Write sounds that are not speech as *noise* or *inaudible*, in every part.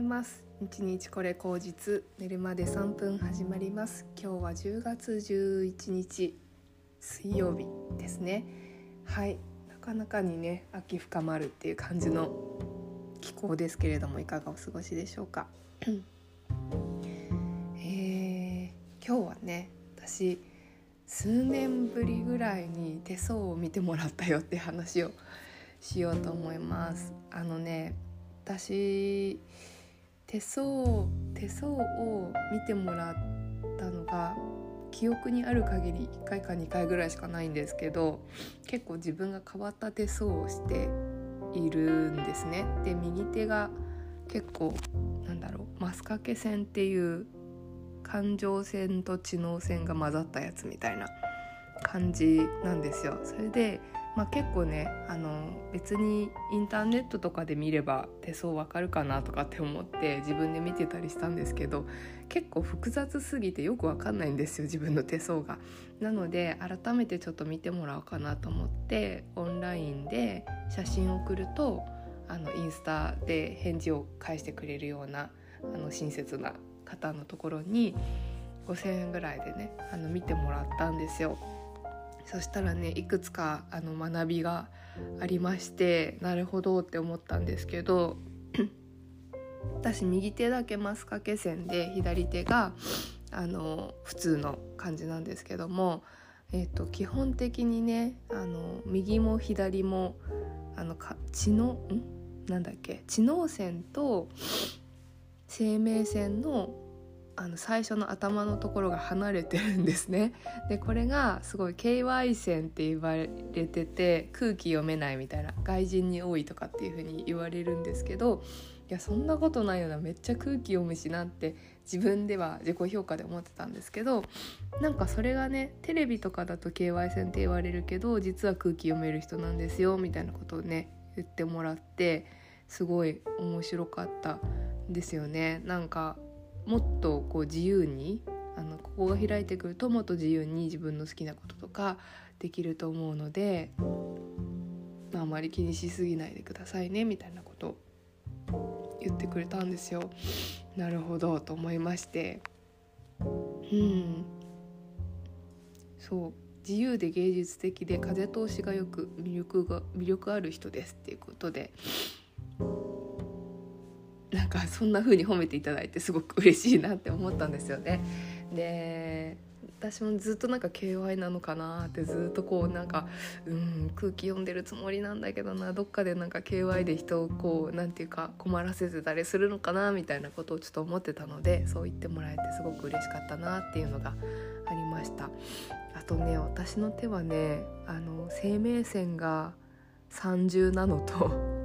います。日日これ口実寝るまで3分始まります。今日は10月11日水曜日ですね。はい。なかなかにね秋深まるっていう感じの気候ですけれどもいかがお過ごしでしょうか。えー、今日はね私数年ぶりぐらいに手相を見てもらったよって話をしようと思います。あのね私手相手相を見てもらったのが記憶にある限り1回か2回ぐらいしかないんですけど結構自分が変わった手相をしているんですね。で右手が結構なんだろうマスカケ線っていう感情線と知能線が混ざったやつみたいな感じなんですよ。それでまあ、結構ねあの別にインターネットとかで見れば手相わかるかなとかって思って自分で見てたりしたんですけど結構複雑すぎてよくわかんないんですよ自分の手相が。なので改めてちょっと見てもらおうかなと思ってオンラインで写真を送るとあのインスタで返事を返してくれるようなあの親切な方のところに5,000円ぐらいでねあの見てもらったんですよ。そしたらねいくつかあの学びがありましてなるほどって思ったんですけど *coughs* 私右手だけマスカケ線で左手があの普通の感じなんですけども、えーと、基本的にねあの右も左もあのか知能ん？なんだっけ？知能線と生命線のあの最初の頭のところが離れてるんですね。*laughs* でこれがすごい KY 線って言われてて空気読めないみたいな外人に多いとかっていう風に言われるんですけどいやそんなことないよなめっちゃ空気読むしなって自分では自己評価で思ってたんですけどなんかそれがねテレビとかだと KY 線って言われるけど実は空気読める人なんですよみたいなことをね言ってもらってすごい面白かったですよね。なんかもっとこう自由にあのここが開いてくるともっと自由に自分の好きなこととかできると思うので、まあ、あまり気にしすぎないでくださいねみたいなことを言ってくれたんですよ。なるほどと思いまして。うん。そう。自由で芸術的で風通しがよく魅力が魅力ある人ですっていうことで。なんかそんな風に褒めていただいてすごく嬉しいなって思ったんですよね。で私もずっとなんか KY なのかなってずっとこうなんかうん空気読んでるつもりなんだけどなどっかでなんか KY で人をこう何て言うか困らせてたりするのかなみたいなことをちょっと思ってたのでそう言ってもらえてすごく嬉しかったなっていうのがありました。あとね私の手はねあの生命線が30なのと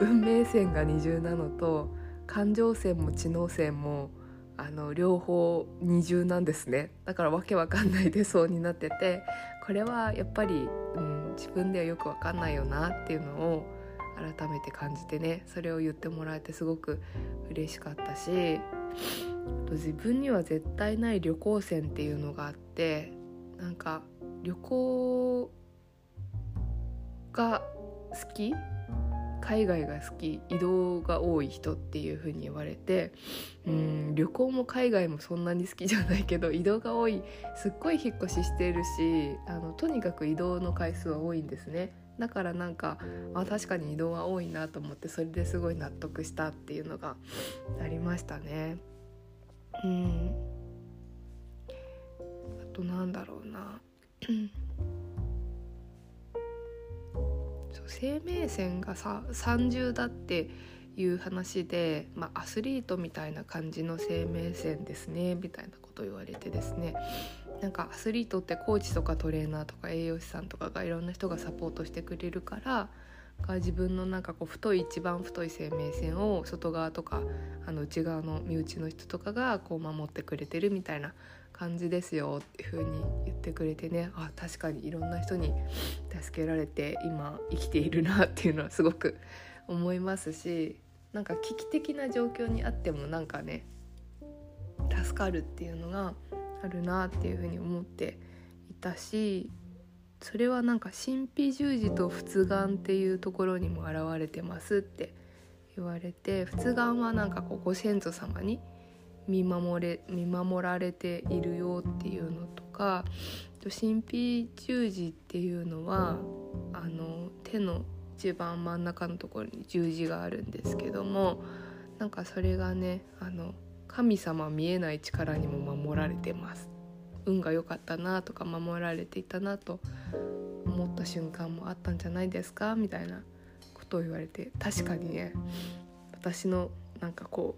運命線が二重なのと感情線も知能線もあの両方二重なんですね。だからわけわかんない出そうになっててこれはやっぱり、うん、自分ではよくわかんないよなっていうのを改めて感じてねそれを言ってもらえてすごく嬉しかったしと自分には絶対ない旅行線っていうのがあってなんか旅行が好き海外が好き移動が多い人っていう風に言われてうん旅行も海外もそんなに好きじゃないけど移動が多いすっごい引っ越ししてるしあのとにかく移動の回数は多いんですね。だからなんかあ確かに移動は多いなと思ってそれですごい納得したっていうのがありましたね。うんあとなんだろうな生命線がさ30だっていう話で、まあ、アスリートみたいな感じの生命線ですねみたいなこと言われてですね。なんかアスリートってコーチとかトレーナーとか栄養士さんとかがいろんな人がサポートしてくれるから自分のなんかこう太い一番太い生命線を外側とかあの内側の身内の人とかがこう守ってくれてるみたいな感じですよっていう風に言ってくれてね。あ確かにいろんな人に助けられて今生きているなっていうのはすごく思いますしなんか危機的な状況にあってもなんかね助かるっていうのがあるなっていうふうに思っていたしそれはなんか神秘十字と仏眼っていうところにも現れてますって言われて仏願はなんかこうご先祖様に見守れ見守られているよっていうのとか神秘十字っていうのはあの手の一番真ん中のところに十字があるんですけどもなんかそれがねあの神様見えない力にも守られてます。運が良かったなとか守られていたなと思った瞬間もあったんじゃないですか？みたいなことを言われて確かにね私のなんかこ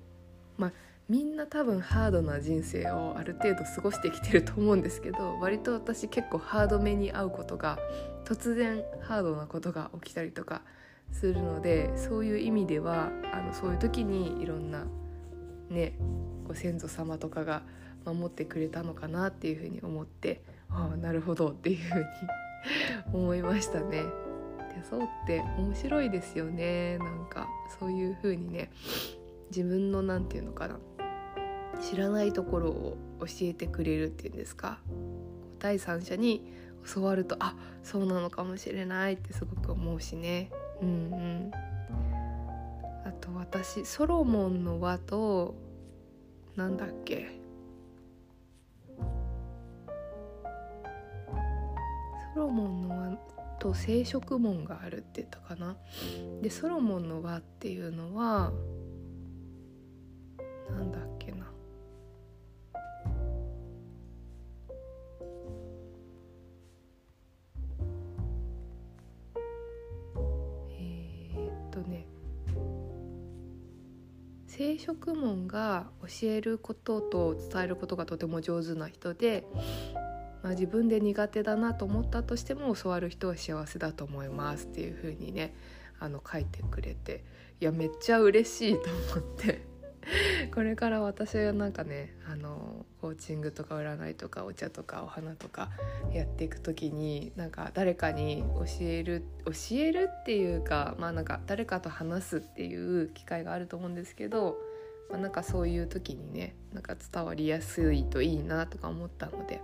うまあみんな多分ハードな人生をある程度過ごしてきてると思うんですけど割と私結構ハードめに会うことが突然ハードなことが起きたりとかするのでそういう意味ではあのそういう時にいろんなねご先祖様とかが守ってくれたのかなっていうふうに思ってああなるほどっていうふうに思いましたね。手相って面白いですよねなんかそういう風にね自分の何て言うのかな知らないところを教えてくれるっていうんですか。第三者に教わるとあそうなのかもしれないってすごく思うしね。うんうん。あと私ソロモンの輪となんだっけ。ソロモンの輪と聖職門があるって言ったかな。でソロモンの輪っていうのはなんだっけ。聖職門が教えることと伝えることがとても上手な人でまあ、自分で苦手だなと思ったとしても教わる人は幸せだと思いますっていうふうにねあの書いてくれていやめっちゃ嬉しいと思って。*laughs* これから私はなんかねあのコーチングとか占いとかお茶とかお花とかやっていく時になんか誰かに教える教えるっていうかまあなんか誰かと話すっていう機会があると思うんですけどまあ、なんかそういう時にねなんか伝わりやすいといいなとか思ったので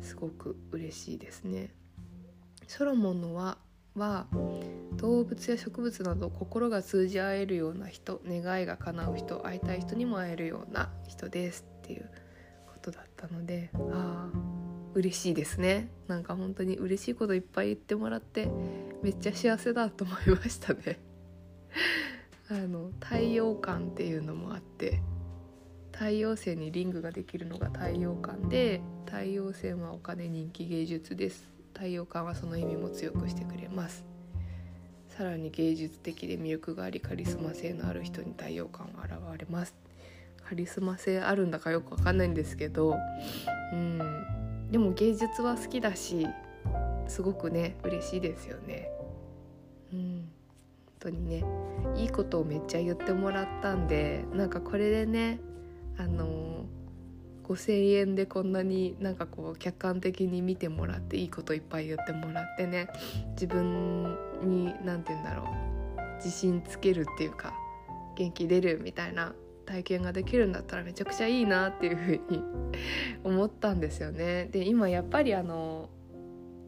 すごく嬉しいですね。ソロモンの輪は動物や植物など心が通じ合えるような人願いが叶う人会いたい人にも会えるような人ですっていうことだったのでああ嬉しいですね。なんか本当に嬉しいこといっぱい言ってもらってめっちゃ幸せだと思いましたね。*laughs* あの太陽館っていうのもあって太陽星にリングができるのが太陽館で太陽星はお金人気芸術です。太陽館はその意味も強くしてくれます。さらに芸術的で魅力がありカリスマ性のある人に太陽館は現れます。カリスマ性あるんだかよくわかんないんですけどうん。でも芸術は好きだしすごくね嬉しいですよね。うん。本当にねいいことをめっちゃ言ってもらったんでなんかこれでねあの5,000円でこんなになんかこう客観的に見てもらっていいこといっぱい言ってもらってね自分に何て言うんだろう自信つけるっていうか元気出るみたいな体験ができるんだったらめちゃくちゃいいなっていうふうに *laughs* 思ったんですよね。で今やっぱりあの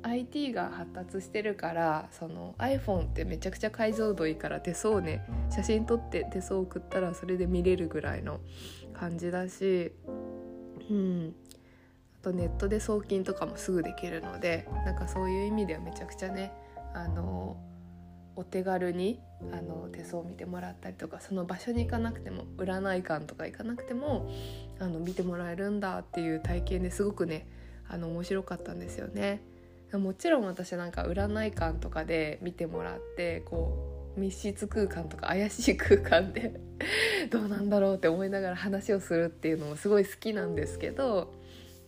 IT が発達してるからその iPhone ってめちゃくちゃ解像度いいから手相ね写真撮って手相送ったらそれで見れるぐらいの感じだしうんあとネットで送金とかもすぐできるのでなんかそういう意味ではめちゃくちゃねあのお手軽にあの手相を見てもらったりとかその場所に行かなくても占い館とか行かなくてもあの見てもらえるんだっていう体験ですごくねあの面白かったんですよね。もちろん私なんか占い館とかで見てもらってこう密室空間とか怪しい空間で *laughs* どうなんだろうって思いながら話をするっていうのもすごい好きなんですけど、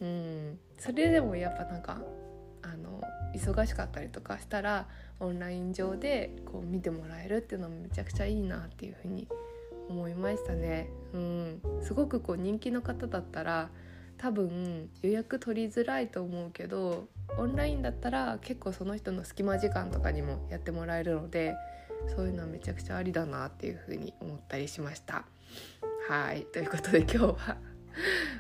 うん、それでもやっぱなんかあの忙しかったりとかしたらオンライン上でこう見てもらえるっていうのもめちゃくちゃいいなっていうふうに思いましたね。うん、すごくこう人気の方だったら多分予約取りづらいと思うけどオンラインだったら結構その人の隙間時間とかにもやってもらえるのでそういうのはめちゃくちゃありだなっていうふうに思ったりしました。はいということで今日は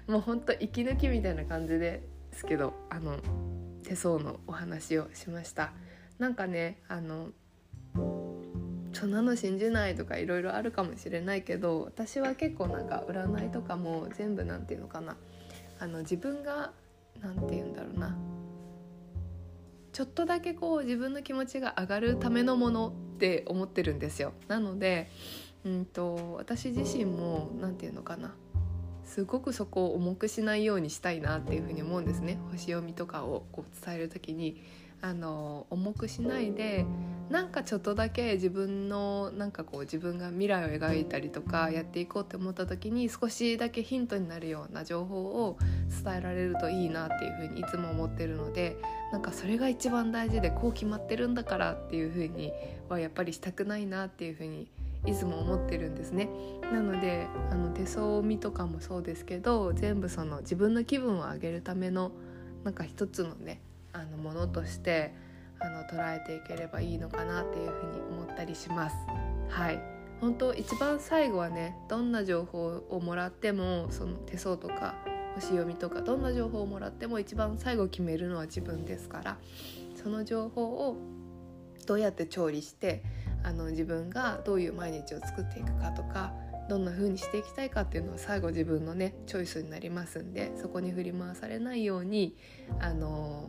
もうほんと息抜きみたいな感じですけどあの手相のお話をしました。なんかねあのそんなの信じないとかいろいろあるかもしれないけど私は結構なんか占いとかも全部なんていうのかなあの自分がなんて言うんだろうなちょっとだけこう自分の気持ちが上がるためのものって思ってるんですよ。なので、うんと、私自身も何て言うのかな。すごくそこを重くしないようにしたいなっていうふうに思うんですね。星読みとかをこう伝える時に。あの重くしないでなんかちょっとだけ自分のなんかこう自分が未来を描いたりとかやっていこうって思った時に少しだけヒントになるような情報を伝えられるといいなっていうふうにいつも思ってるのでなんかそれが一番大事でこう決まってるんだからっていうふうにはやっぱりしたくないなっていうふうにいつも思ってるんですね。なのであの手相見とかもそうですけど全部その自分の気分を上げるためのなんか一つのねあのものとしてあの捉えていければいいのかなっていうふうに思ったりします。はい本当一番最後はねどんな情報をもらってもその手相とか星読みとかどんな情報をもらっても一番最後決めるのは自分ですからその情報をどうやって調理してあの自分がどういう毎日を作っていくかとかどんな風にしていきたいかっていうのは最後自分のねチョイスになりますんでそこに振り回されないようにあの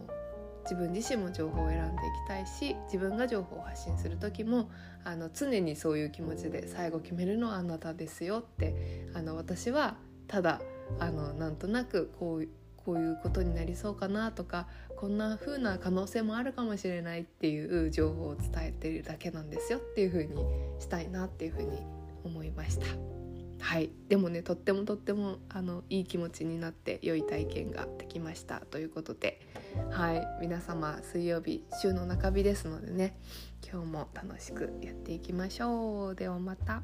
自分自身も情報を選んでいきたいし自分が情報を発信する時もあの常にそういう気持ちで最後決めるのはあなたですよってあの私はただあのなんとなくこうこういうことになりそうかなとかこんな風な可能性もあるかもしれないっていう情報を伝えてるだけなんですよっていう風にしたいなっていう風に思いました。はいでもねとってもとってもあのいい気持ちになって良い体験ができましたということではい皆様水曜日週の中日ですのでね今日も楽しくやっていきましょうではまた。